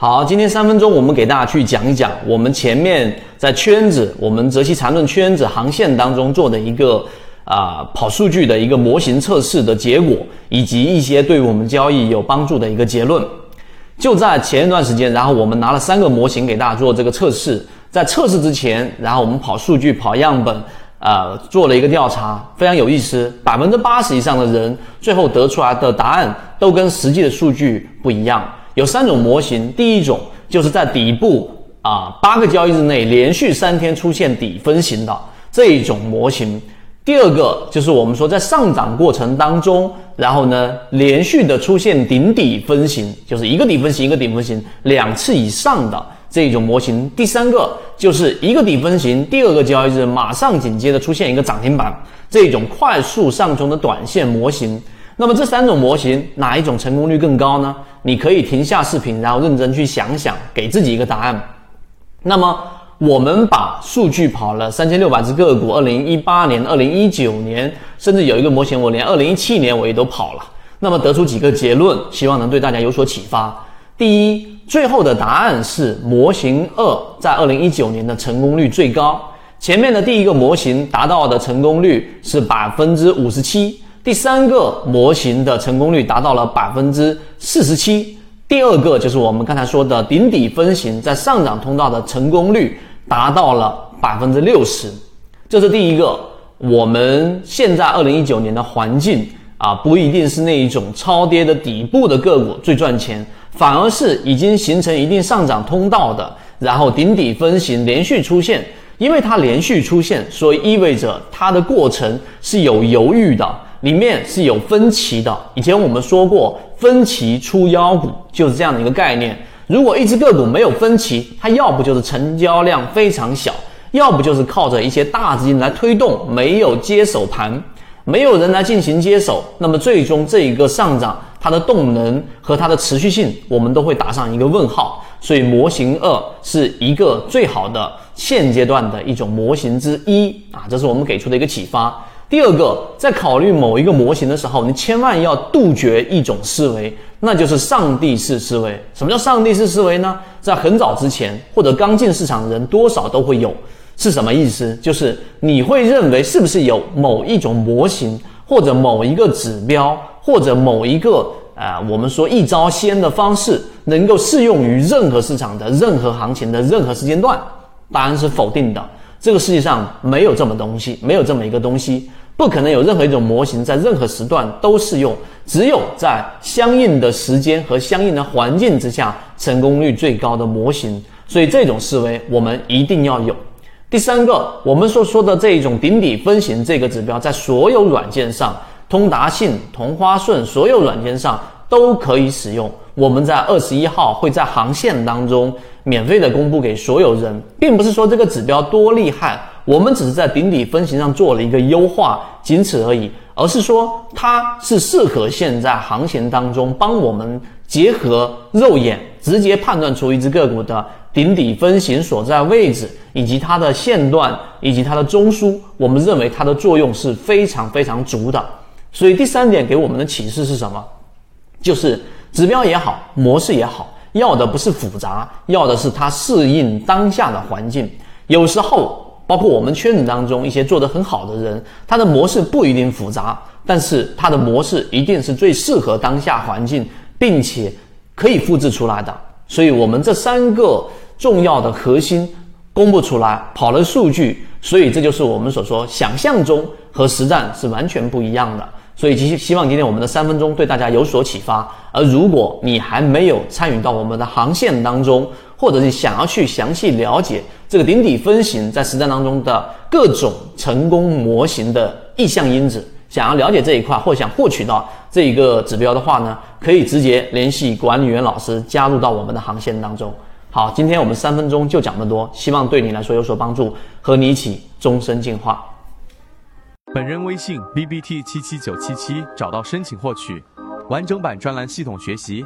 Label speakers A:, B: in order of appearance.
A: 好，今天三分钟，我们给大家去讲一讲我们前面在圈子，我们泽西缠论圈子航线当中做的一个啊跑数据的一个模型测试的结果，以及一些对我们交易有帮助的一个结论。就在前一段时间，然后我们拿了三个模型给大家做这个测试，在测试之前，然后我们跑数据、跑样本，呃，做了一个调查，非常有意思，百分之八十以上的人最后得出来的答案都跟实际的数据不一样。有三种模型，第一种就是在底部啊八个交易日内连续三天出现底分型的这一种模型；第二个就是我们说在上涨过程当中，然后呢连续的出现顶底分型，就是一个底分型一个顶分型两次以上的这一种模型；第三个就是一个底分型，第二个交易日马上紧接着出现一个涨停板这种快速上冲的短线模型。那么这三种模型哪一种成功率更高呢？你可以停下视频，然后认真去想想，给自己一个答案。那么我们把数据跑了三千六百只个股，二零一八年、二零一九年，甚至有一个模型，我连二零一七年我也都跑了。那么得出几个结论，希望能对大家有所启发。第一，最后的答案是模型二在二零一九年的成功率最高。前面的第一个模型达到的成功率是百分之五十七。第三个模型的成功率达到了百分之四十七，第二个就是我们刚才说的顶底分型在上涨通道的成功率达到了百分之六十，这是第一个。我们现在二零一九年的环境啊，不一定是那一种超跌的底部的个股最赚钱，反而是已经形成一定上涨通道的，然后顶底分型连续出现，因为它连续出现，所以意味着它的过程是有犹豫的。里面是有分歧的。以前我们说过，分歧出妖股就是这样的一个概念。如果一只个股没有分歧，它要不就是成交量非常小，要不就是靠着一些大资金来推动，没有接手盘，没有人来进行接手，那么最终这一个上涨，它的动能和它的持续性，我们都会打上一个问号。所以模型二是一个最好的现阶段的一种模型之一啊，这是我们给出的一个启发。第二个，在考虑某一个模型的时候，你千万要杜绝一种思维，那就是上帝式思维。什么叫上帝式思维呢？在很早之前或者刚进市场的人多少都会有，是什么意思？就是你会认为是不是有某一种模型，或者某一个指标，或者某一个啊，我们说一招鲜的方式，能够适用于任何市场的任何行情的任何时间段？答案是否定的。这个世界上没有这么东西，没有这么一个东西。不可能有任何一种模型在任何时段都适用，只有在相应的时间和相应的环境之下，成功率最高的模型。所以这种思维我们一定要有。第三个，我们所说的这一种顶底分型这个指标，在所有软件上，通达信、同花顺所有软件上都可以使用。我们在二十一号会在航线当中免费的公布给所有人，并不是说这个指标多厉害。我们只是在顶底分型上做了一个优化，仅此而已，而是说它是适合现在行情当中帮我们结合肉眼直接判断出一只个股的顶底分型所在位置，以及它的线段以及它的中枢，我们认为它的作用是非常非常足的。所以第三点给我们的启示是什么？就是指标也好，模式也好，要的不是复杂，要的是它适应当下的环境。有时候。包括我们圈子当中一些做得很好的人，他的模式不一定复杂，但是他的模式一定是最适合当下环境，并且可以复制出来的。所以，我们这三个重要的核心公布出来，跑了数据，所以这就是我们所说想象中和实战是完全不一样的。所以，希希望今天我们的三分钟对大家有所启发。而如果你还没有参与到我们的航线当中，或者是想要去详细了解这个顶底分型在实战当中的各种成功模型的意向因子，想要了解这一块或想获取到这一个指标的话呢，可以直接联系管理员老师加入到我们的航线当中。好，今天我们三分钟就讲这么多，希望对你来说有所帮助，和你一起终身进化。
B: 本人微信 b b t 七七九七七，找到申请获取完整版专栏系统学习。